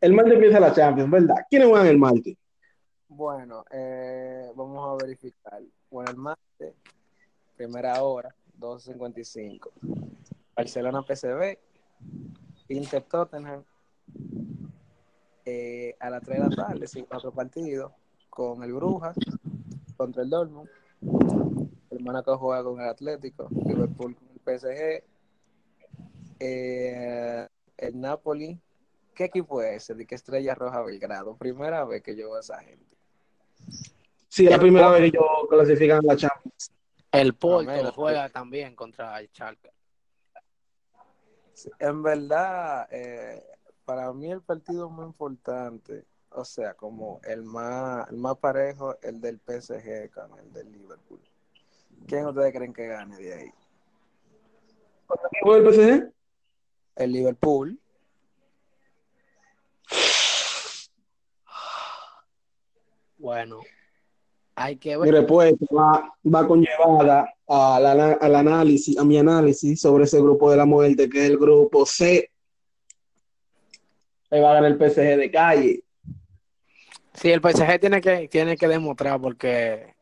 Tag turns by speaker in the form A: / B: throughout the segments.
A: el martes empieza la Champions, ¿verdad? ¿Quiénes juegan el martes?
B: Bueno, eh, vamos a verificar. Bueno, el martes, primera hora, 2.55. Barcelona PCB, Inter Tottenham, eh, a las 3 de la tarde, sí, otro partido, con el Brujas, contra el Dortmund. El Mónaco juega con el Atlético, Liverpool con el PSG, eh, el Napoli. ¿Qué equipo es ese? De que Estrella Roja Belgrado. Primera vez que yo veo a esa gente.
A: Sí, es la primera vez que ellos clasifican a la Champions.
C: El Porto
B: mira,
C: juega también contra el Schalke.
B: En verdad, eh, para mí el partido más importante, o sea, como el más, el más parejo, el del PSG con el del Liverpool. ¿Quién ustedes creen que gane de ahí?
A: ¿Contra quién juega el PSG?
B: El Liverpool.
C: Bueno, hay que ver.
A: Mi respuesta va, va conllevada al, ana- al análisis, a mi análisis sobre ese grupo de la muerte, que es el grupo C. Ahí va a ganar el PSG de calle.
C: Sí, el PSG tiene que, tiene que demostrar porque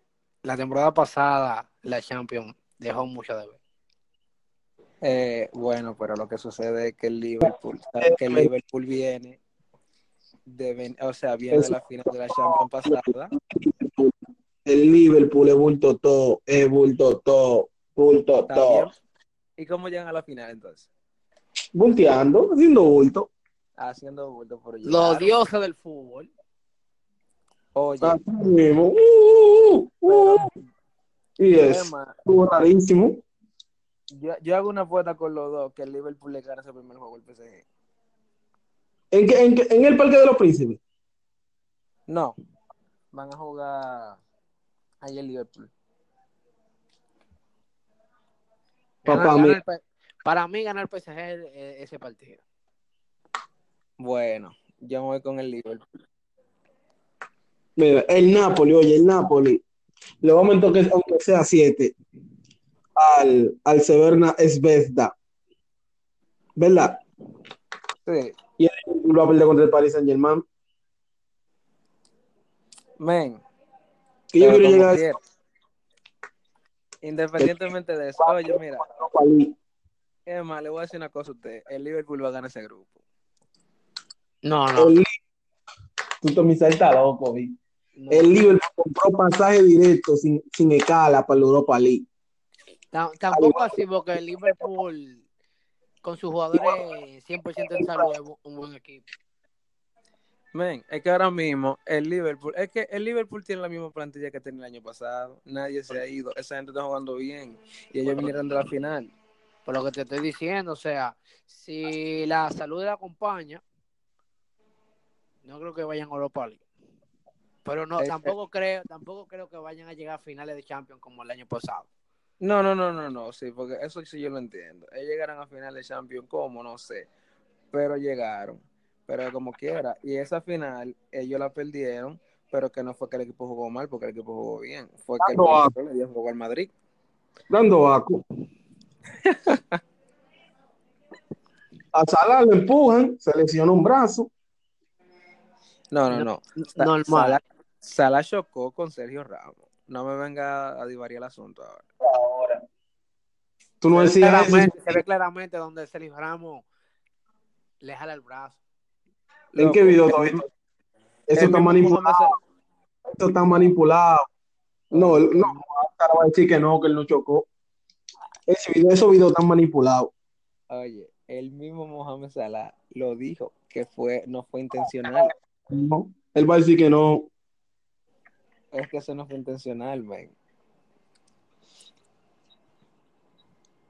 C: la temporada pasada la Champions dejó mucho de ver.
B: Eh, bueno, pero lo que sucede es que el Liverpool, que el Liverpool viene de, ven- o sea, viene de la final de la Champions pasada.
A: El Liverpool es bulto todo, es bulto todo, bulto todo.
B: ¿Y cómo llegan a la final entonces?
A: Bulteando, haciendo bulto.
B: Haciendo bulto por
C: Los
B: llegar.
C: dioses del fútbol.
B: Oye.
A: Uh, uh, uh. Y es, estuvo rarísimo.
B: yo, yo hago una apuesta con los dos que el Liverpool le gana ese primer juego al PSG.
A: ¿En, en, en el Parque de los Príncipes?
B: No, van a jugar ahí el Liverpool.
A: Papá,
C: gana
A: mi-
C: el P- para mí ganar el PSG eh, ese partido.
B: Bueno, yo me voy con el Liverpool.
A: Mira, el Napoli, oye, el Napoli. Le vamos a toque, aunque sea siete, al, al Severna Esvezda. ¿Verdad?
B: Sí,
A: Liverpool va a perder contra el Paris Saint Germain.
B: men,
A: Que yo quiero llegar a
B: quiera. Independientemente de eso, oye, mira,
A: League.
B: Emma, le voy a decir una cosa a usted. El Liverpool va a ganar ese grupo.
C: No, no.
A: El, tú también está loco, vi.
C: no.
A: El Liverpool compró pasaje directo sin, sin escala para la Europa League.
C: Tam- Tampoco así, porque el Liverpool, con sus jugadores 100% en salud, es un buen equipo.
B: Men, es que ahora mismo el Liverpool, es que el Liverpool tiene la misma plantilla que tenía el año pasado. Nadie se ha ido. Esa gente está jugando bien. Y ellos vinieron de la final.
C: Por lo que te estoy diciendo, o sea, si la salud le acompaña, no creo que vayan a Europa League. Pero no, tampoco creo, tampoco creo que vayan a llegar a finales de Champions como el año pasado.
B: No, no, no, no, no, sí, porque eso sí yo lo entiendo. Ellos llegaron a final de Champions, ¿cómo? No sé. Pero llegaron. Pero como quiera. Y esa final, ellos la perdieron, pero que no fue que el equipo jugó mal, porque el equipo jugó bien. Fue que el le dio juego al Madrid.
A: Dando vaco. A Salah lo empujan, se lesionó un brazo.
B: No, no, no.
C: Normal.
B: Salah, Salah chocó con Sergio Ramos. No me venga a divariar el asunto ahora.
A: Tú no
C: se,
A: decías
C: claramente, se ve claramente donde Sergio Ramos le jala el brazo.
A: ¿En qué video viste? Eso está manipulado.
B: Mohamed
A: Eso está manipulado. No, él- no, ahora va a decir que no, que él no chocó. Ese video, esos videos están manipulados.
B: Oye, el mismo Mohamed Salah lo dijo que fue no fue intencional.
A: No, él va a decir que no.
B: Es que eso no fue intencional, man.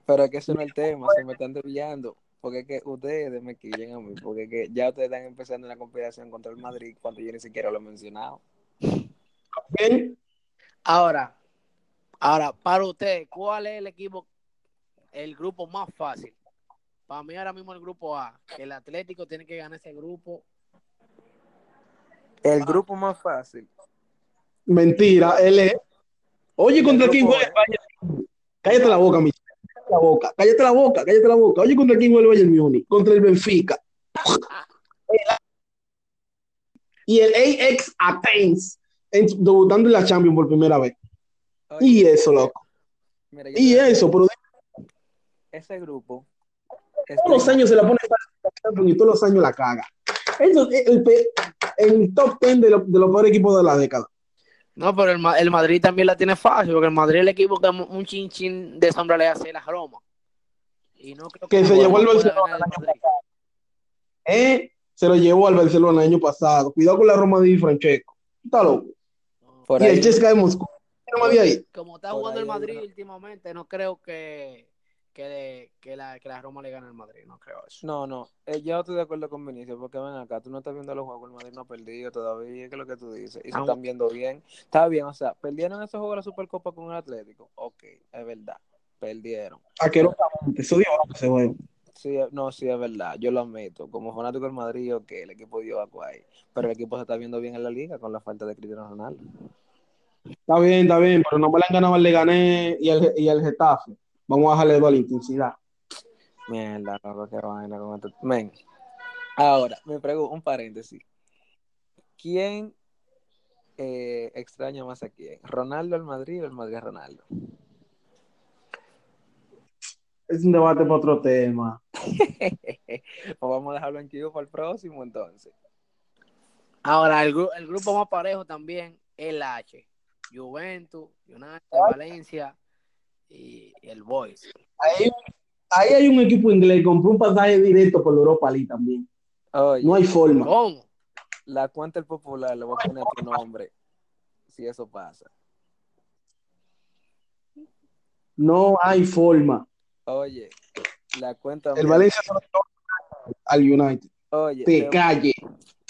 B: Pero es que eso no es el tema, se me están desviando. Porque es que ustedes me quillen a mí, porque es que ya ustedes están empezando una conspiración contra el Madrid cuando yo ni siquiera lo he mencionado.
A: Bien,
C: Ahora, ahora, para usted, ¿cuál es el equipo, el grupo más fácil? Para mí ahora mismo el grupo A, que el Atlético tiene que ganar ese grupo.
B: El grupo más fácil.
A: Mentira, él es. Oye, ¿contra quién juega Bayern? Cállate la boca, Michelle. Cállate la boca, cállate la boca, cállate la boca. Oye, ¿contra quién juega el Bayern Múnich? Contra el Benfica. y el AX Athens en- debutando en la Champions por primera vez.
B: Oye,
A: Y eso, loco.
B: mira,
A: Y eso, pero
B: ese grupo.
A: todos los años se la pone la Champions y todos los años la caga. Eso es el, el top 10 de, lo- de los peores equipos de la década.
C: No, pero el, el Madrid también la tiene fácil, porque el Madrid es el equipo que un chin chin de sombra le hace la Roma. Y no creo
A: Que se
C: Roma
A: llevó el
C: pueda
A: Barcelona el
C: el Madrid.
A: ¿Eh? Se lo llevó al Barcelona el año pasado. Cuidado con la Roma de Francesco. Está loco.
B: Por
A: y
B: ahí,
A: el Chesca de Moscú. ¿Qué no me había ahí?
C: Como está
B: Por
C: jugando
B: ahí
C: el Madrid últimamente, no creo que, que, le- que la, que la Roma le gane al Madrid, no creo eso.
B: No, no, eh, yo estoy de acuerdo con Vinicius, porque ven acá, tú no estás viendo los juegos, el Madrid no ha perdido todavía, ¿qué es lo que tú dices? Y se están viendo bien. Está bien, o sea, perdieron esos juegos de la Supercopa con el Atlético, ok, es verdad, perdieron.
A: Asquerosamente. Eso dio ese juego.
B: Sí, eh, no, sí, es verdad, yo lo admito. Como fanático del Madrid, ok, el equipo dio agua ahí. Pero el equipo se está viendo bien en la liga con la falta de Cristiano Ronaldo.
A: Está bien, está bien, pero no me la han ganado el Leganés y el, y el Getafe. Vamos a bajarle la intensidad.
B: Mierda, loco, qué vaina con esto. Men, ahora, me pregunto, un paréntesis. ¿Quién eh, extraña más a quién? ¿Ronaldo al Madrid o el Madrid a Ronaldo?
A: Es un debate para otro tema.
B: pues vamos a dejarlo en para el próximo entonces.
C: Ahora, el, gru- el grupo más parejo también es el H. Juventus, United, Valencia y el Boys.
A: Ahí, ahí hay un equipo inglés que compró un pasaje directo por Europa League también.
B: Oye,
A: No hay forma.
C: ¿Cómo?
B: la cuenta del popular le voy a poner tu nombre si eso pasa.
A: No hay forma.
B: Oye, la cuenta
A: El
B: mía-
A: Valencia al United.
B: Oye,
A: Te
B: te-
A: calle.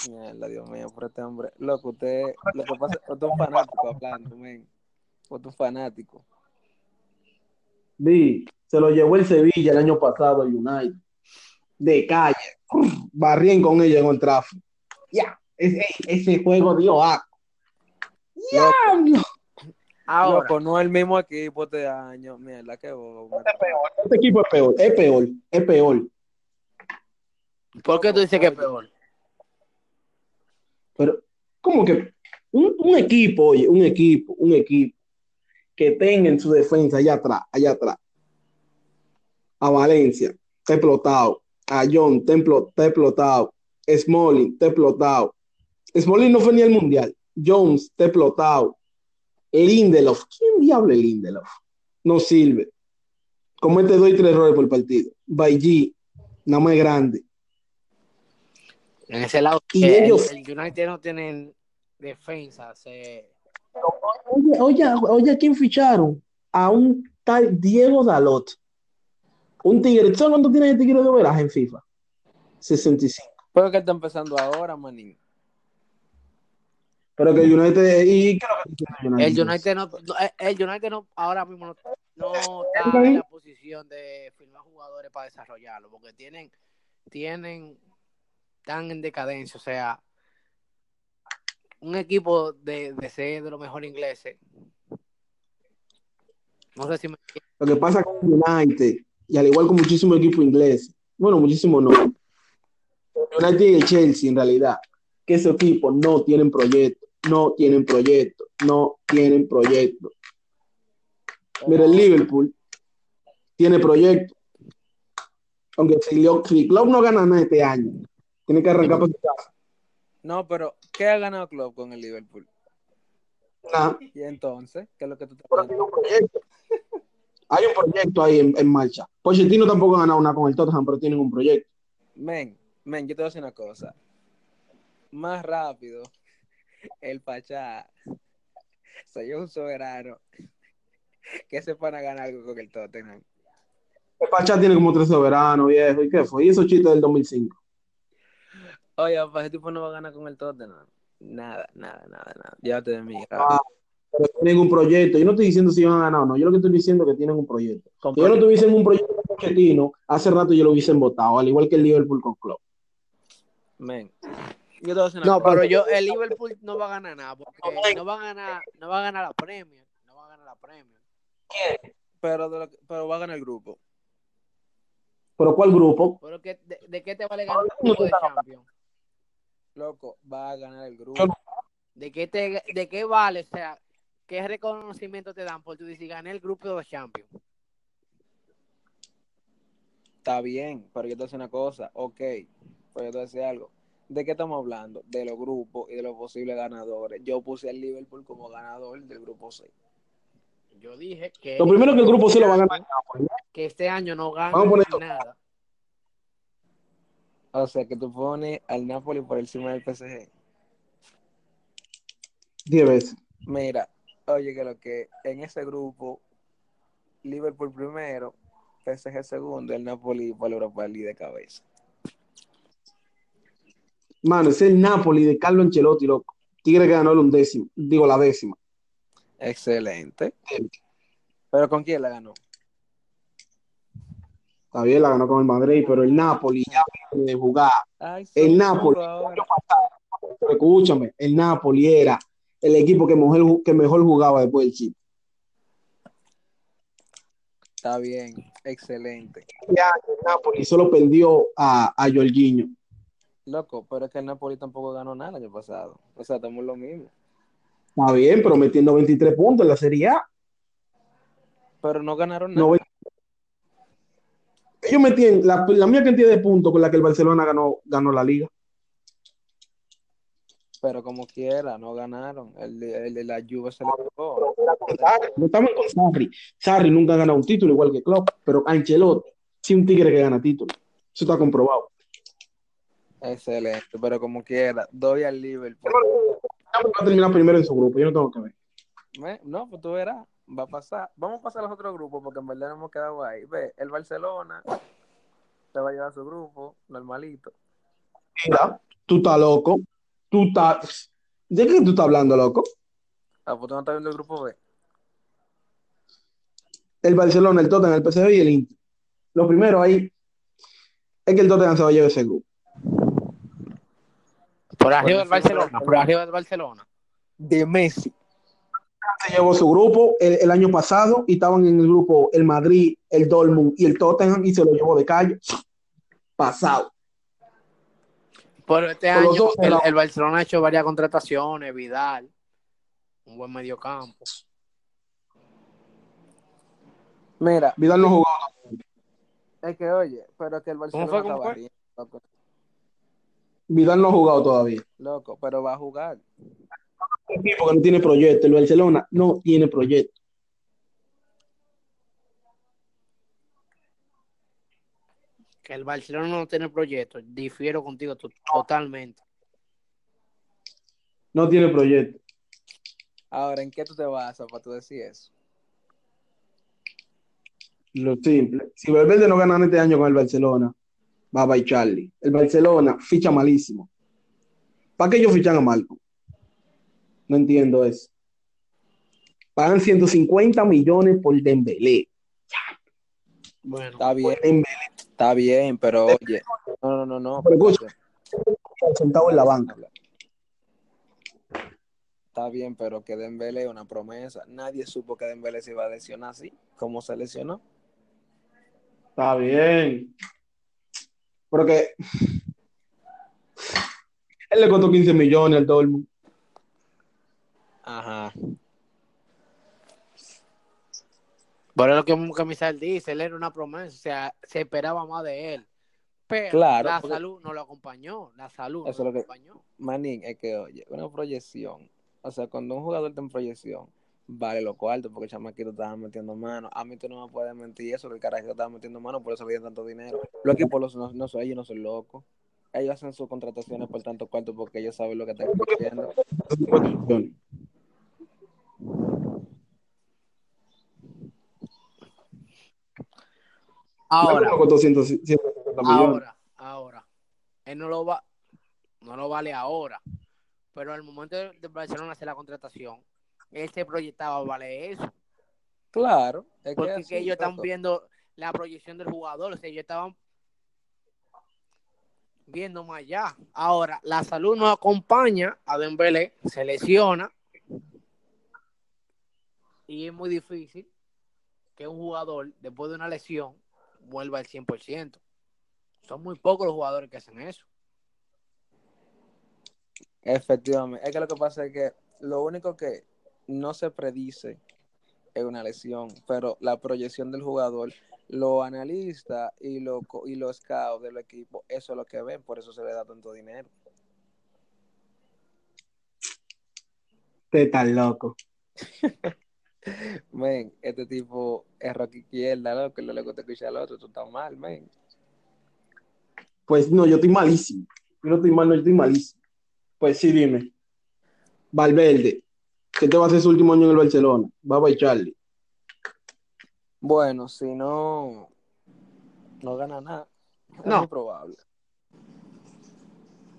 B: Mierda, Dios mío, por este hombre. Loco, usted, lo que pasa es que usted es un fanático hablando, men. Usted es un fanático.
A: Vi, se lo llevó el Sevilla el año pasado al United. De calle. Barrían con ella en el tráfico. Ya, ese, ese juego dio asco. ¡Diablo!
C: Ahora,
B: Loco, no es el mismo equipo este año. Mierda, qué bobo.
A: Este equipo es peor, es peor, es peor.
C: ¿por qué tú dices que es peor?
A: Pero, ¿cómo que un, un equipo, oye, un equipo, un equipo que tenga en su defensa allá atrás, allá atrás, a Valencia, está explotado, a John, está explo- está explotado, Smalling, está explotado. Smalling no fue ni al mundial, Jones, está explotado, Lindelof, ¿quién diablo es Lindelof? No sirve. Comete dos y tres errores por partido. Bailly, nada más grande.
C: En ese lado,
A: Y
C: el,
A: ellos-
C: el United no tienen defensa. Se...
A: Oye, oye, oye, ¿a quién ficharon? A un tal Diego Dalot. Un tigre. ¿Sabes cuánto tiene el tigre de veraje en FIFA? 65.
B: Pero que está empezando ahora, manín.
A: Pero que el United. ¿Y qué es lo que tiene
C: El United no, no, eh, el United no ahora mismo no, no está en la posición de firmar jugadores para desarrollarlo, porque tienen, tienen, están en decadencia, o sea, un equipo de, de ser de los mejores ingleses. No sé si me
A: Lo que pasa con el United, y al igual con muchísimos equipos ingleses, bueno, muchísimos no. El United y el Chelsea, en realidad, que esos equipos no tienen proyecto, no tienen proyecto, no tienen proyecto. Mira, el Liverpool tiene proyecto. Aunque si, si Klopp no gana nada este año, tiene que arrancar para su casa.
B: No, pero ¿qué ha ganado Club con el Liverpool?
A: Nada,
B: Y entonces, ¿qué es lo que tú
A: pero un proyecto. Hay un proyecto ahí en, en marcha. Pochettino tampoco ha ganado nada con el Tottenham, pero tienen un proyecto.
B: Men, men, yo te voy a decir una cosa. Más rápido, el Pachá lleva un soberano que se van a ganar algo con el Tottenham.
A: El Pachá tiene como tres soberanos, viejo. ¿Y qué fue? ¿Y esos chistes del 2005?
B: Oye, papá, ese tipo no va a ganar con el Tottenham. Nada, nada, nada, nada. Llévate de mí.
A: Ah, pero tienen un proyecto. Yo no estoy diciendo si van a ganar o no. Yo lo que estoy diciendo es que tienen un proyecto.
B: Con
A: Si yo no tuviesen un proyecto con Pochettino, hace rato yo lo hubiesen votado, al igual que el Liverpool con Klopp.
B: Men, yo te voy a decir una
C: No,
B: cosa.
C: pero yo, el Liverpool no va a ganar nada, porque no va a ganar, no va a ganar la Premier, no va a ganar la.
B: Pero, de lo que- pero va a ganar el grupo.
A: ¿Pero cuál grupo?
C: Pero que, de, de qué te vale ganar un grupo de Champions?
B: Loco, va a ganar el grupo.
C: ¿De qué, te, ¿De qué vale? O sea, ¿qué reconocimiento te dan por tú decir gané el grupo de los Champions?
B: Está bien, pero yo te voy a decir una cosa. Ok, pero yo te voy a decir algo. ¿De qué estamos hablando? De los grupos y de los posibles ganadores. Yo puse al Liverpool como ganador del grupo 6.
C: Yo dije que,
A: Lo primero que el grupo sí lo va a ganar.
C: que este año no gana nada.
B: O sea, que tú pones al Napoli por encima del PSG.
A: 10 veces.
B: Mira, oye, que lo que en ese grupo, Liverpool primero, PSG segundo, el Napoli por la Europa League de cabeza.
A: Mano, es el Napoli de Carlo Ancelotti, loco. Tigre que ganó el undécimo, digo la décima.
B: Excelente. ¿Pero con quién la ganó?
A: Está bien, la ganó con el Madrid, pero el Napoli ya de jugar.
B: Ay,
A: El Napoli. Pero escúchame, el Napoli era el equipo que mejor, que mejor jugaba después del Chip.
B: Está bien, excelente.
A: Ya el Napoli solo perdió a, a Jorginho.
B: Loco, pero es que el Napoli tampoco ganó nada el año pasado. O sea, estamos lo mismo.
A: Está bien, pero metiendo 23 puntos en la Serie A.
B: Pero no ganaron nada.
A: Ellos metían la, la misma cantidad de puntos con la que el Barcelona ganó, ganó la liga.
B: Pero como quiera, no ganaron. El el la Juve se le tocó.
A: No estamos con Sarri. Sarri nunca ha ganado un título igual que Klopp, pero Ancelotti sí un tigre que gana títulos. Eso está comprobado.
B: Excelente, pero como quiera, doy al Liverpool.
A: Va a terminar primero en su grupo, yo no tengo que ver.
B: No, pues tú verás, va a pasar. Vamos a pasar a los otros grupos porque en verdad no hemos quedado ahí. Ve, el Barcelona se va a llevar su grupo, normalito.
A: Mira, tú estás loco. Tú estás. ¿De qué tú estás hablando, loco?
B: Ah, pues tú no estás viendo el grupo B.
A: El Barcelona, el Tottenham, el PSV y el Inter. Lo primero ahí es que el Tottenham se va a llevar ese grupo.
C: Por arriba del Barcelona, por arriba del Barcelona.
B: De Messi.
A: Se llevó su grupo el, el año pasado y estaban en el grupo el Madrid, el Dortmund y el Tottenham y se lo llevó de calle. Pasado.
C: Pero este
A: Por los
C: año
A: dos
C: el, Barcelona ha hecho varias contrataciones, Vidal, un buen mediocampo.
B: Mira,
A: Vidal no jugó.
B: es que oye, pero que el Barcelona
C: fue? ¿Cómo fue?
B: loco,
A: Vidal no ha jugado todavía.
B: loco, pero va a jugar.
A: Un equipo que no tiene proyecto. El Barcelona no tiene proyecto.
C: Que el Barcelona no tiene proyecto, difiero contigo to- totalmente.
A: No tiene proyecto.
B: Ahora, ¿en qué tú te basas para tú decir eso?
A: Lo simple. Si Valverde no gana este año con el Barcelona, va a Charlie. El Barcelona ficha malísimo. ¿Para qué ellos fichan a Marco? No entiendo eso. Pagan 150 millones por Dembélé.
C: Bueno,
B: Está bien,
A: Dembélé
B: está bien, pero oye, no, no, no, no.
A: Pero escucha. sentado en la banca.
B: Está bien, pero que Dembélé es una promesa. Nadie supo que Dembélé se iba a lesionar así, como se lesionó.
A: Está bien. Porque él le costó 15 millones al Dortmund.
B: Ajá.
C: Es lo que, Misael dice, él era una promesa, o sea, se esperaba más de él. Pero
B: Claro,
C: la
B: porque-
C: salud no lo acompañó, la salud
B: Eso
C: no
B: es
C: lo
B: lo que-
C: acompañó.
B: Manín, es que, oye, una proyección. O sea, cuando un jugador está en proyección, vale los cuartos porque el chamaquito estaba metiendo mano. A mí tú no me puedes mentir eso, que el carajito estaba metiendo mano, por eso le tanto dinero. Los equipos los- no, no son, ellos no son locos. Ellos hacen sus contrataciones por tanto cuarto porque ellos saben lo que están invirtiendo.
C: Ahora,
A: Marco costó 100 150 millones.
C: ahora, ahora. Él no lo va, no lo vale ahora. Pero al momento de Barcelona hacer la contratación, él se proyectaba vale eso.
B: Claro, es que
C: Porque
B: así,
C: ellos están viendo la proyección del jugador, o sea, ellos estaban viendo más allá. Ahora, la salud no acompaña a Dembélé, se lesiona y es muy difícil que un jugador después de una lesión vuelva al 100%. Son muy pocos los jugadores que hacen eso.
B: Efectivamente. Es que lo que pasa es que lo único que no se predice es una lesión, pero la proyección del jugador, los analistas y los y los scouts del equipo, eso es lo que ven, por eso se le da tanto dinero.
A: Te tan loco.
B: Men, este tipo es rock izquierda, loco, no le gusta escuchar al otro, tú estás mal, men.
A: Pues no, yo estoy malísimo. Yo no estoy mal, no, yo estoy malísimo. Pues sí, dime. Valverde, ¿qué te va a hacer su último año en el Barcelona? Va a Charlie.
B: Bueno, si no, no gana nada, es
A: No.
B: muy probable.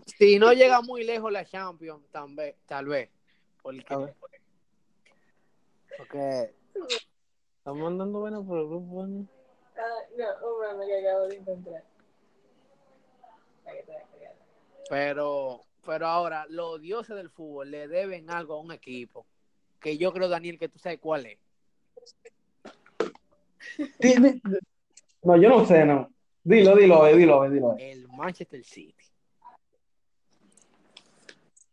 C: Si no llega muy lejos la Champions, tal vez, tal vez. Porque. Porque
B: Estamos andando bueno por el grupo, ¿no?
D: Ah, no, un meme que acabo de encontrar.
C: Pero, pero ahora, los dioses del fútbol le deben algo a un equipo. Que yo creo, Daniel, que tú sabes cuál es.
A: No, yo no sé, no. Dilo, dilo, eh, dilo, eh, dilo. eh.
C: El Manchester City.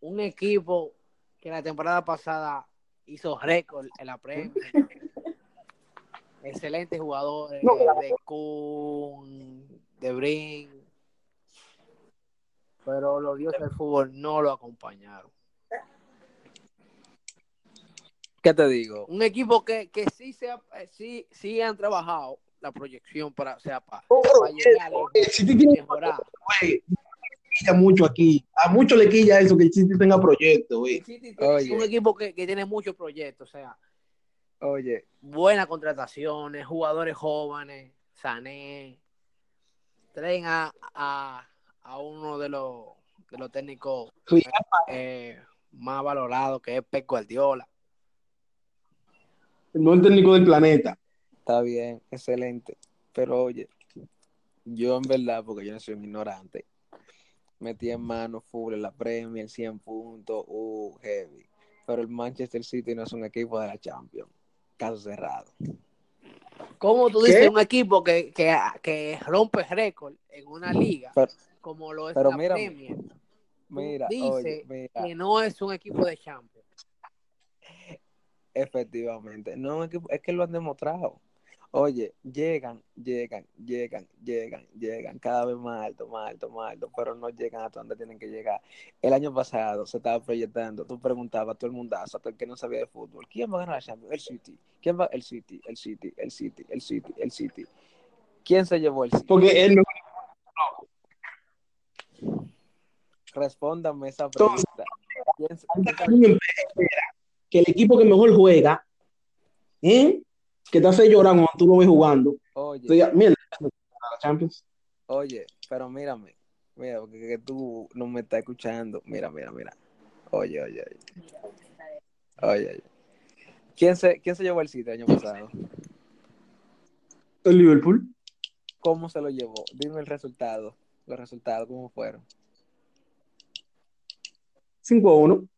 C: Un equipo que la temporada pasada hizo récord en la Premier. Excelentes jugadores
A: No,
C: de Kun, de Brin. Pero los dioses del fútbol no lo acompañaron.
B: ¿Qué te digo?
C: un equipo que, que sí, se ha- eh, sí, sí han trabajado la proyección para, o sea, para,
A: Oh,
C: para llegar
A: tiene
C: mejorar.
A: Quilla mucho aquí. A muchos le quilla eso que el City tenga proyecto, güey.
C: El City tiene-
B: Oye.
C: es un equipo que, que tiene muchos proyectos, o sea,
B: Oye,
C: buenas contrataciones, jugadores jóvenes, Sané, traen a, a, a uno de los, de los técnicos
A: Sí.
C: eh, más valorados, que es Pep Guardiola.
A: No el técnico del planeta.
B: está bien, excelente. Pero oye, yo en verdad, porque yo no soy un ignorante, metí en mano full en la Premier, 100 puntos, uh, heavy. Pero el Manchester City no es un equipo de la Champions. Caso cerrado.
C: ¿Cómo tú
A: ¿Qué?
C: dices un equipo que, que, que rompe récord en una liga
B: Pero,
C: como lo es
B: pero
C: la
B: mírame,
C: Premier?
B: mira,
C: dice
B: oye, mira,
C: que no es un equipo de Champions.
B: efectivamente. No, es que lo han demostrado. Oye, llegan, llegan, llegan, llegan, llegan cada vez más alto, más alto, más alto, pero no llegan hasta donde tienen que llegar. El año pasado se estaba proyectando, tú preguntabas a todo el mundazo, hasta el que no sabía de fútbol, ¿quién va a ganar la Champions? El City. ¿Quién va? El City, el City, el City, el City, el City. ¿Quién se llevó el City?
A: Porque él no
B: Respóndame esa
A: Entonces,
B: pregunta. ¿Quién se-
A: espera que el equipo que mejor juega, ¿eh? Que te hace llorar cuando tú lo ves jugando.
B: Oye,
A: Entonces, mira, Champions.
B: Oye, pero mírame, mira, porque que tú no me estás escuchando. Mira, mira, mira. Oye, oye, oye. Oye, oye. ¿Quién se, quién se llevó el sitio el año pasado?
A: El Liverpool.
B: ¿Cómo se lo llevó? Dime el resultado. Los resultados, ¿cómo fueron?
A: 5 a 1.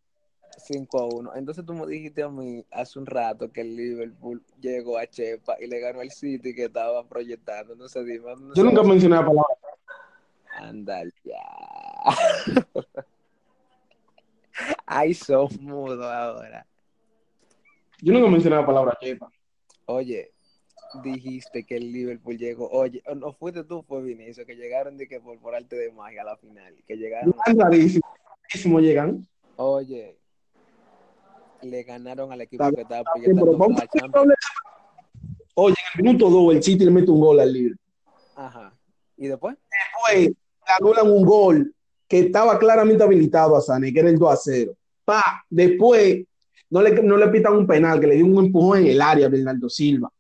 B: 5 a 1. Entonces tú me dijiste a mí hace un rato que el Liverpool llegó a Chepa y le ganó el City que estaba proyectando. Entonces dime. ¿dónde
A: Yo nunca mencioné la palabra.
B: Anda ya. Ay, sos mudo ahora.
A: Yo nunca mencioné la palabra chepa.
B: Oye, dijiste que el Liverpool llegó. Oye, no fuiste tú, fue Vinicio, que llegaron de que por, por arte de magia a la final. Que llegaron.
A: Rarísimo. rarísimo llegan.
B: Oye, le ganaron al equipo que estaba proyectando.
A: Oye, en el minuto 2 el City le mete un gol al Liverpool.
B: Ajá. ¿Y después?
A: Después le anulan un gol que estaba claramente habilitado a Sané, que era el 2 a 0. Pa, después no le, no le pitan un penal, que le dio un empujón en el área a Bernardo Silva.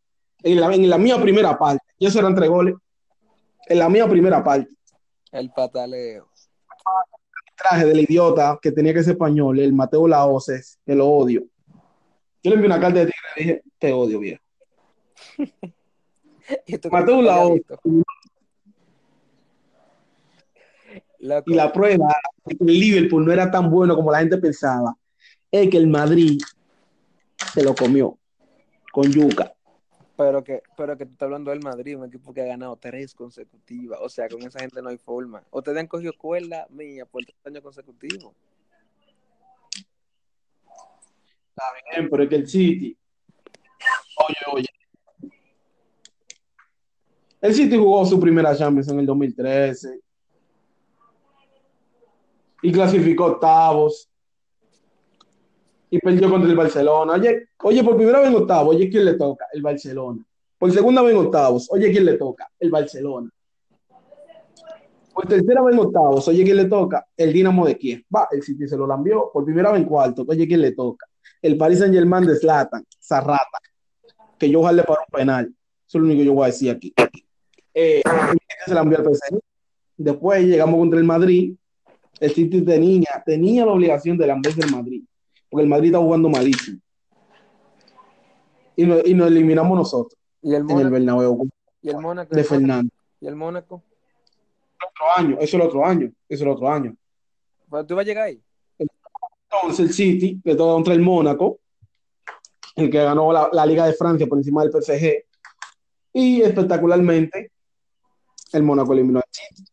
A: En la, en la mía primera parte. Y esos eran tres goles. En la mía primera parte.
B: El pataleo.
A: Traje del idiota que tenía que ser español, el Mateo Laoces, que lo odio. Yo le envié una carta de tigre y dije, te odio, viejo. Mateo.
B: Loco,
A: Y la prueba de que el Liverpool no era tan bueno como la gente pensaba, es que el Madrid se lo comió con yuca.
B: Pero que, pero que tú estás hablando del Madrid, un equipo que ha ganado tres consecutivas. O sea, con esa gente no hay forma. Ustedes han cogido cuerda mía por tres años consecutivos.
A: Está bien, pero es que el City. Oye, oye. El City jugó su primera Champions en el 2013 y clasificó octavos y perdió contra el Barcelona. Oye, oye, por primera vez en octavos, oye, ¿quién le toca? El Barcelona. Por segunda vez en octavos, oye, ¿quién le toca? El Barcelona. Por tercera vez en octavos, oye, ¿quién le toca? El Dinamo de Kiev. Va, el City se lo lambió. Por primera vez en cuarto, oye, ¿quién le toca? El Paris Saint Germain de Zlatan, Zarrata, que yo jale para un penal. Eso es lo único que yo voy a decir aquí. Eh, se lambió al PSG. Después llegamos contra el Madrid. El City tenía, tenía la obligación de lamberse el Madrid, porque el Madrid está jugando malísimo. Y, no- y nos eliminamos nosotros
B: Y el
A: en el
B: Mónaco.
A: Bernabéu
B: Y el Mónaco.
A: de Fernando.
B: Y el Mónaco.
A: Otro año, eso es el otro año, eso es el otro año.
B: Pues, ¿Tú vas a llegar ahí?
A: Entonces el City le toca contra el Mónaco, el que ganó la, la Liga de Francia por encima del PSG. Y espectacularmente, el Mónaco eliminó al City.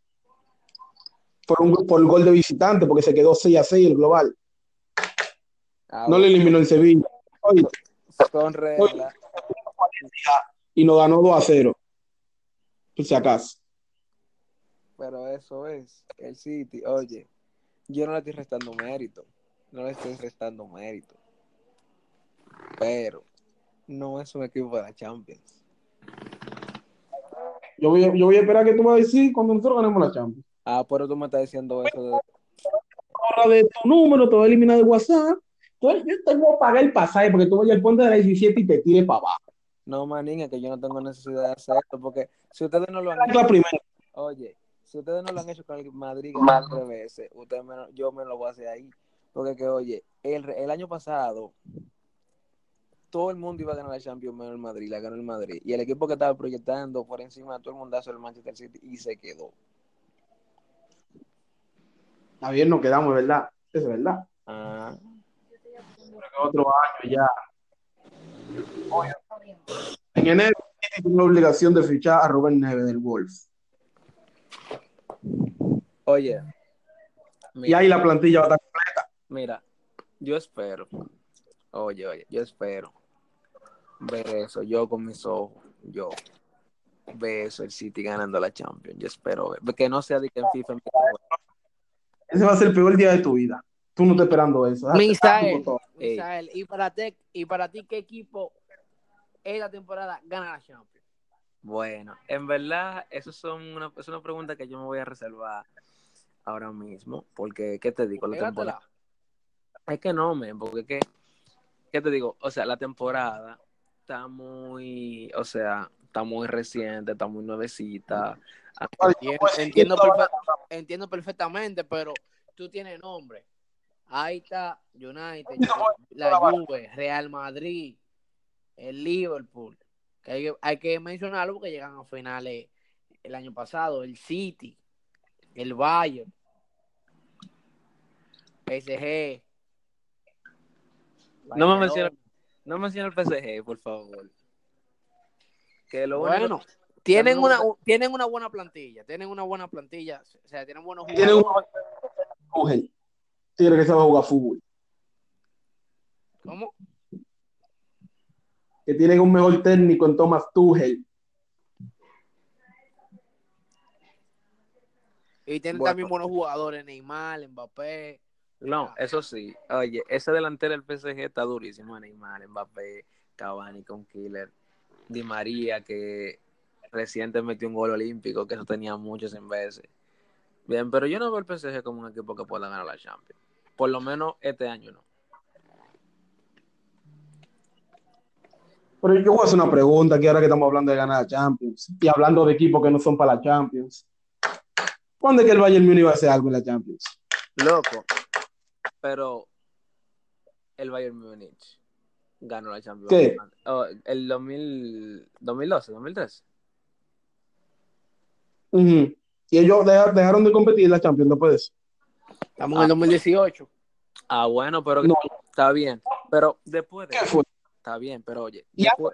A: Por, un, por el gol de visitante, porque se quedó 6 a 6 el global.
B: Ah,
A: No le eliminó el Sevilla. Oíste,
B: Con regla.
A: Y nos ganó 2 a 0. Por si acaso.
B: Pero eso es. El City, oye. Yo no le estoy restando mérito. No le estoy restando mérito. Pero no es un equipo de la Champions.
A: Yo voy, a, yo voy a esperar que tú vas a decir cuando nosotros ganemos la Champions.
B: Ah, pero tú me estás diciendo eso de.
A: De tu número, te voy a eliminar de WhatsApp. Yo te voy a pagar el pasaje porque tú vayas al puente de la 17 y te tires para abajo.
B: No, manín, es que yo no tengo necesidad de hacer esto. Porque si ustedes no lo han hecho, oye, si ustedes no lo han hecho con el Madrid tres veces, ustedes me yo me lo voy a hacer ahí. Porque que, oye, el, el año pasado todo el mundo iba a ganar la Champions menos el Madrid, la ganó el Madrid. Y el equipo que estaba proyectando por encima de todo el mundazo el Manchester City y se quedó.
A: Está bien, nos quedamos, verdad. Es verdad.
B: Ah,
A: otro año ya. Oye, en enero City tiene la obligación de fichar a Rubén Neves del Wolf.
B: Oye,
A: Y ahí la plantilla va a estar
B: mira, yo espero, oye, oye, yo espero ver eso, yo con mis ojos, yo ver eso, el City ganando la Champions, yo espero ver, que no sea de que en FIFA.
A: Ese va a ser el peor día de tu vida. Tú no estás esperando eso.
C: Misael, Misael, y para ti, y para ti, ¿qué equipo esta temporada gana la Champions?
B: Bueno, en verdad, eso son una, es una pregunta que yo me voy a reservar ahora mismo, porque, ¿qué te digo? La temporada. Es que no, men, porque que, ¿qué te digo? O sea, la temporada está muy, o sea, está muy reciente, está muy nuevecita.
C: Entiendo, entiendo, perfe- entiendo perfectamente, pero tú tienes nombre. Ahí está United, la Juve, Real Madrid, el Liverpool. Que hay, que- hay que mencionarlo porque llegan a finales el año pasado. El City, el Bayern, PSG.
B: No me menciones no menciona el PSG, por favor. Que lo
C: Bueno, tienen
B: no-
C: una, tienen una buena plantilla, tienen una buena plantilla, o sea, tienen buenos
A: un
C: jugadores.
A: Tigre que sabe jugar fútbol.
C: ¿Cómo?
A: Que tienen un mejor técnico en Thomas Tuchel.
C: Y tienen
B: Bueno.
C: también buenos jugadores, Neymar, Mbappé.
B: No, eso sí. Oye, ese delantero del PSG está durísimo. Neymar, Mbappé, Cavani con Killer, Di María, que reciente metió un gol olímpico, que eso tenía muchos en veces. Bien, pero yo no veo el PSG como un equipo que pueda ganar la Champions. Por lo menos este año no.
A: Pero yo voy a hacer una pregunta aquí ahora que estamos hablando de ganar la Champions y hablando de equipos que no son para la Champions. ¿Cuándo es que el Bayern Múnich va a hacer algo en la Champions?
B: Loco. Pero el Bayern Múnich ganó la Champions.
A: ¿Qué?
B: Oh, el 2000, 2012, 2013.
A: Ujú. Y ellos deja- dejaron de competir en la Champions después de eso.
C: Estamos en el 2018.
B: Ah, bueno, pero
A: No.
B: está bien. Pero después de
A: ¿Qué fue?
B: Está bien, pero oye,
A: Y
B: después-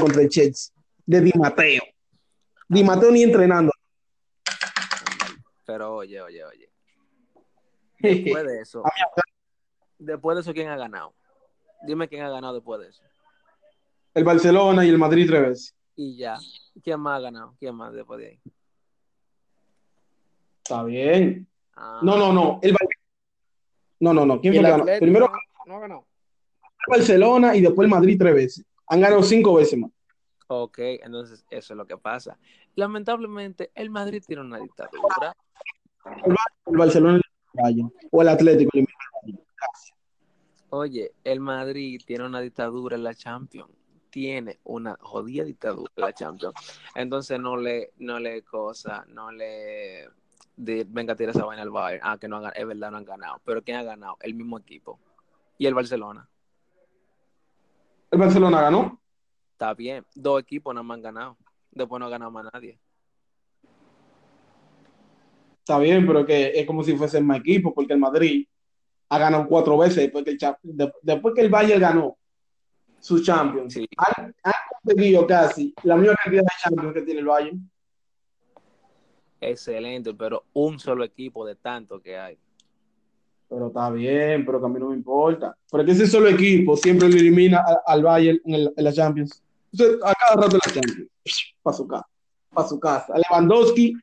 A: contra el Chelsea de Di Matteo. Di Matteo ni entrenando.
B: pero oye, oye, oye. Después de eso, Después de eso, ¿quién ha ganado? Dime quién ha ganado después de eso.
A: El Barcelona y el Madrid tres veces.
B: Y ya. ¿Quién más ha ganado? ¿Quién más después de ahí?
A: Está bien.
B: Ah,
A: No, no, no. El No, no, no. ¿Quién
C: ¿Y
A: fue
C: el
A: ganó? Primero
C: no, no ha ganado?
A: el Barcelona y después el Madrid tres veces. Han ganado cinco veces más.
B: Ok, entonces eso es lo que pasa. Lamentablemente, el Madrid tiene una dictadura.
A: El Barcelona y el Bayern. O el Atlético. el-
B: Oye, el Madrid tiene una dictadura en la Champions. Tiene una jodida dictadura en la Champions. Entonces no le, no le cosa, no le de, venga, tira esa vaina al Bayern. Ah, que no han, es verdad, no han ganado. Pero ¿quién ha ganado? El mismo equipo. Y el Barcelona.
A: El Barcelona ganó.
B: Está bien. Dos equipos no me han ganado. Después no ha ganado más nadie.
A: Está bien, pero que es como si fuese más equipo, porque el Madrid ha ganado cuatro veces después que el, de- después que el Bayern ganó su Champions.
B: Sí.
A: Han, han conseguido casi la misma cantidad de Champions que tiene el Bayern.
B: Excelente, pero un solo equipo de tanto que hay.
A: Pero está bien, pero que a mí no me importa. Porque ese solo equipo siempre lo elimina al Bayern en, el- en la Champions. Entonces, a cada rato en la Champions. Para su casa. Para su casa. A Lewandowski,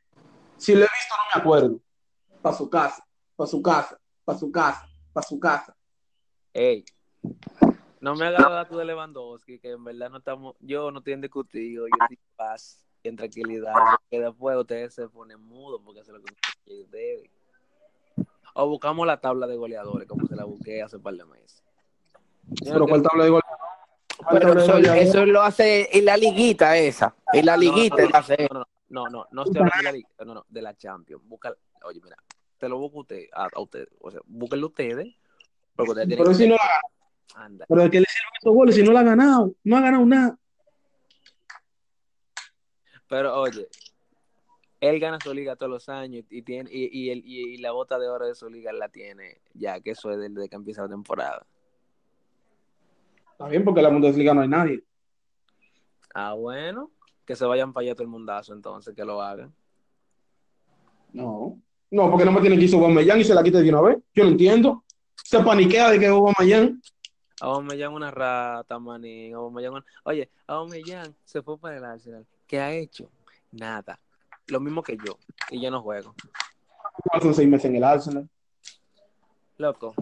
A: si lo he visto, no me acuerdo. Para su casa. Para su casa. Para su casa. Para su casa.
B: Ey, no me hagas tú de Lewandowski, que en verdad no estamos, yo no estoy en discutido, yo estoy en paz y en tranquilidad, porque después ustedes se ponen mudos porque es lo que quieren ustedes. O buscamos la tabla de goleadores, como se la busqué hace un par de meses.
A: Pero ¿cuál tabla de goleadores?
C: eso lo hace en la liguita esa. En la liguita
B: no, no, no, no, no, no estoy hablando de la, liga, no, no, de la Champions. Busca, oye, mira, te lo busco usted, a, a usted, o sea, búsquenlo ustedes, porque ustedes tienen
A: Pero
B: que-
A: si no la
B: Anda.
A: Pero de que le sirven esos goles si no la ha ganado. No ha ganado nada.
B: Pero oye, él gana su liga todos los años y tiene y, y, el- y- y la bota de oro de su liga la tiene ya, que eso es desde que empieza la temporada.
A: Está bien, porque en la Bundesliga no hay nadie.
B: Ah, bueno, que se vayan para allá todo el mundazo entonces, que lo hagan.
A: No. No, porque no me tiene que ir Aubameyang y se la quita de una vez. Yo no entiendo. Se paniquea de que es Aubameyang.
B: Aubameyang una rata, manín. Aubameyang una- Oye, Aubameyang se fue para el Arsenal. ¿Qué ha hecho? Nada. Lo mismo que yo. Y yo no juego.
A: Son seis meses en el Arsenal.
B: Loco,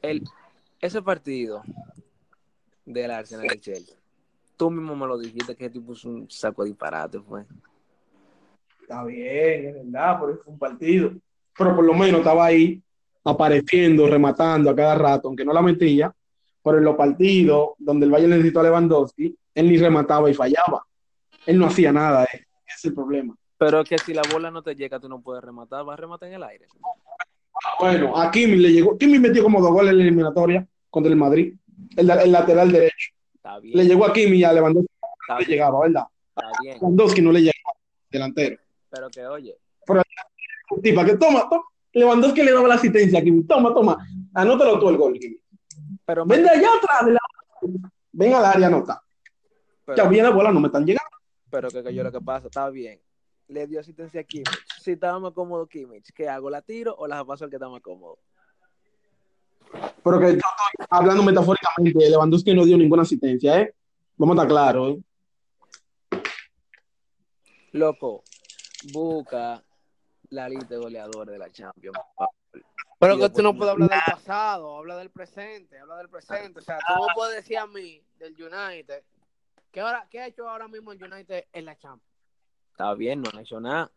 B: el, ese partido del Arsenal de Chelsea, tú mismo me lo dijiste que ese tipo es un saco de disparate, fue.
A: Está bien, es verdad, por eso fue un partido. Pero por lo menos estaba ahí apareciendo, rematando a cada rato, aunque no la metía. Pero en los partidos donde el Bayern necesitó a Lewandowski, él ni remataba y fallaba. Él no hacía nada, eh. es el problema.
B: Pero que si la bola no te llega, tú no puedes rematar, vas a rematar en el aire.
A: Ah, Bueno, a Kimi le llegó. Kimi metió como dos goles en la eliminatoria contra el Madrid, el, el lateral derecho.
B: Está bien,
A: Le llegó a Kimi y a Lewandowski no le
B: bien,
A: llegaba, ¿verdad?
B: está bien.
A: Lewandowski no le llegaba, delantero.
B: Pero que oye,
A: Tipa, que toma, toma. Lewandowski le daba la asistencia a Kimi. Toma, toma. Anótalo tú el gol, Kimi.
B: pero,
A: Ven de allá atrás. de la- Ven al área, anota. Ya
B: pero,
A: viene la bola, no me están llegando.
B: Pero que, que yo lo que pasa, está bien. Le dio asistencia a Kimmich. Si estaba más cómodo Kimmich, ¿qué hago? ¿La tiro o la paso al que está más cómodo?
A: Pero que hablando metafóricamente. Lewandowski no dio ninguna asistencia, ¿eh? Vamos a estar claros, ¿eh?
B: Loco, busca la lista de goleadores de la Champions.
C: Pero que tú no puedes hablar del pasado, habla del presente, habla del presente. O sea, tú no puedes decir a mí del United. ¿Qué, ahora, ¿Qué ha hecho ahora mismo el United en la Champions?
B: Está bien, no han hecho nada.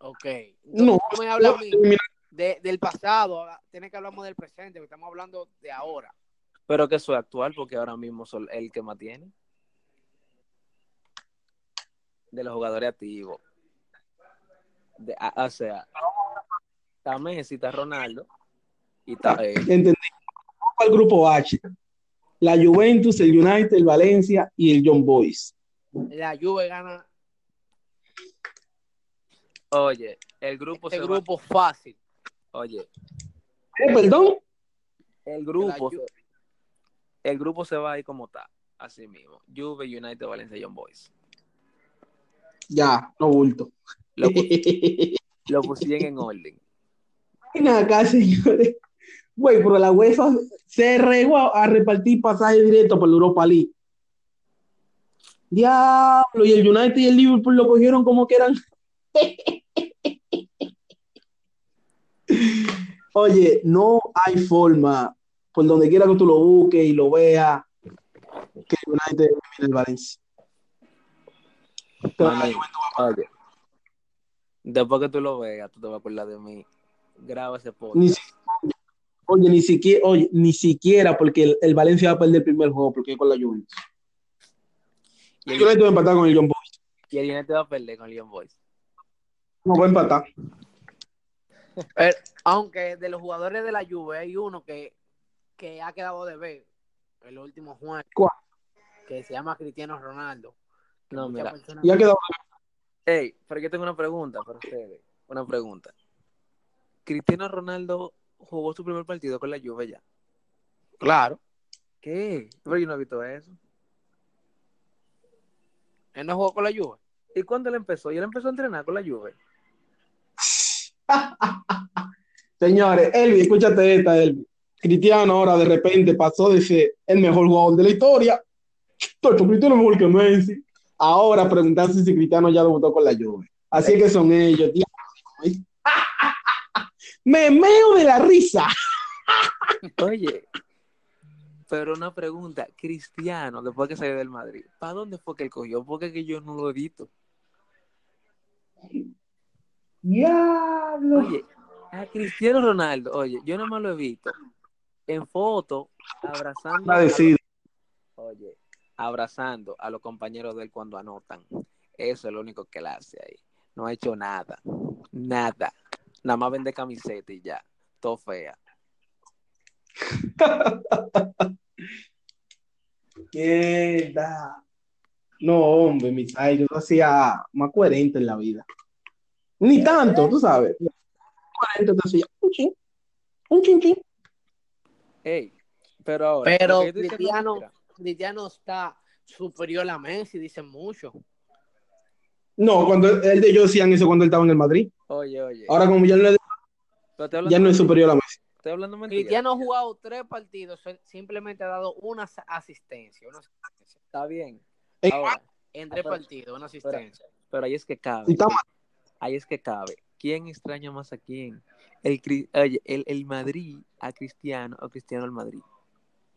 C: Ok.
A: No,
C: Entonces, tú me hablas a mí
A: mira,
C: de- del pasado, tienes que hablamos del presente, porque estamos hablando de ahora.
B: Pero que eso es actual porque ahora mismo son el que más tiene. De los jugadores activos. De, a- o sea, está Messi, está Ronaldo y está él.
A: entendí. Al grupo H. La Juventus, el United, el Valencia y el John Boys.
C: La Juve gana
B: Oye, el grupo
C: este
B: se va-
C: grupo fácil.
B: Oye,
A: Eh, perdón.
B: el grupo se- el grupo se va a ir como está, así mismo. Juve, United, Valencia, Young Boys.
A: Ya, no bulto.
B: Lo pusieron en orden.
A: Ven acá, señores. Güey, pero la UEFA se regó a, a repartir pasajes directos por la Europa League. Diablo, y el United y el Liverpool lo cogieron como que eran. Oye, no hay forma, por donde quiera que tú lo busques y lo veas, que el United elimine el Valencia. Pero a-
B: después que tú lo veas, tú te vas a acordar de mí. Graba ese podcast.
A: Ni si- oye, ni siquiera, oye, ni siquiera porque el, el Valencia va a perder el primer juego porque es con la Juventus.
B: y,
A: El
B: el,
A: United va a empatar con el John Boys.
B: y el United va a perder con Leon Boys.
A: No va a empatar.
C: Pero, aunque de los jugadores de la Juve hay uno que, que ha quedado de ver el último juego.
A: ¿Cuál?
C: Que se llama Cristiano Ronaldo.
B: No, mira.
C: personas-
A: Ya ha quedado.
B: Ey, pero yo tengo una pregunta para ustedes. Una pregunta. Cristiano Ronaldo jugó su primer partido con la Juve ya.
C: Claro.
B: ¿Qué? Pero yo no he visto eso.
C: Él no jugó con la Juve.
B: ¿Y cuándo él empezó? Y él empezó a entrenar con la Juve.
A: Señores, Elvi, escúchate esta, Elvi. Cristiano ahora de repente pasó de ser el mejor jugador de la historia. Toto, Cristiano es mejor que Messi. Ahora preguntarse si Cristiano ya debutó con la Juve. Así es que son ellos, tío. Me meo de la risa.
B: Oye, pero una pregunta. Cristiano, después que salió del Madrid, ¿para dónde fue que él cogió? Porque que yo no lo he visto.
A: Diablo.
B: Oye, a Cristiano Ronaldo, oye, yo nada más lo he visto en foto abrazando. a los- oye, abrazando a los compañeros de él cuando anotan. Eso es lo único que él hace ahí. No ha hecho nada. Nada. Nada más vende camiseta y ya. Todo fea.
A: Mierda. No, hombre, mi ay, yo lo hacía más coherente en la vida. Ni tanto, tú sabes. Coherente, te hacía un chin, un chin, chin.
B: Ey, pero ahora.
C: Pero Cristiano, Cristiano está superior a Messi, dicen mucho.
A: No, cuando él de ellos decían eso cuando él estaba en el Madrid.
B: Oye, oye.
A: Ahora, como ya no es,
B: pero
A: ya no es superior a Messi.
B: Estoy hablando mentira.
C: Cristiano ha jugado tres partidos, simplemente ha dado una as- asistencia, una asistencia.
B: Está bien.
A: Eh,
B: Ahora,
C: En tres
B: pero-
C: partidos, una asistencia.
B: pero ahí es que cabe.
A: Y está mal.
B: Ahí es que cabe. ¿Quién extraña más a quién? El, oye, el, el Madrid a Cristiano o Cristiano al Madrid.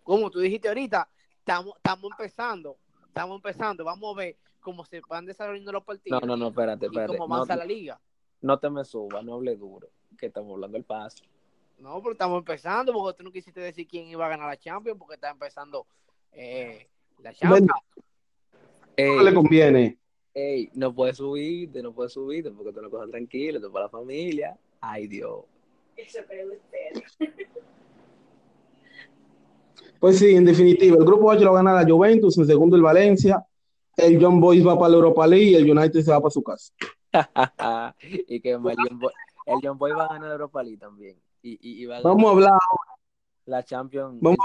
C: Como tú dijiste ahorita, estamos estamos empezando, estamos empezando, vamos a ver cómo se van desarrollando los
B: No,
C: partidos
B: no, no, espérate,
C: y
B: espérate.
C: cómo
B: No,
C: avanza la liga.
B: no te me subas, no hable duro, que estamos hablando del paso.
C: No, pero estamos empezando, porque tú no quisiste decir quién iba a ganar la Champions, porque está empezando eh, la Champions.
B: Ey,
A: No le conviene.
B: ey, no puedes subirte, no puedes subirte porque te lo cojas tranquilo, es para la familia. Ay, Dios.
D: Eso cree usted.
A: Pues sí, en definitiva, el grupo H lo gana la Juventus, en segundo el Valencia, el John Boys va para la Europa League y el United se va para su casa.
B: y que el John, Boy, el John Boy va a ganar Europa League también. Y, y, y va a ganar
A: Vamos a hablar
B: la Champions.
A: Vamos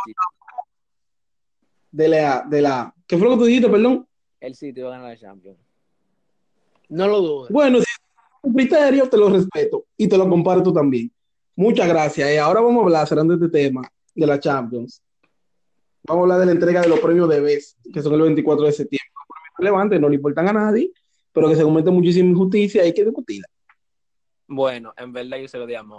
A: de la, de la, ¿qué fue lo que tú dijiste, perdón?
B: el City va a ganar la Champions.
C: No lo dudes.
A: Bueno, si es tu criterio, te lo respeto y te lo comparto también. Muchas gracias. Y ahora vamos a hablar, cerrando este tema de la Champions. Vamos a hablar de la entrega de los premios de BES, que son el 24 de septiembre. Relevantes, no le importan a nadie, pero que se comete muchísima injusticia y hay que discutirla.
B: Bueno, en verdad yo se lo di a Mo.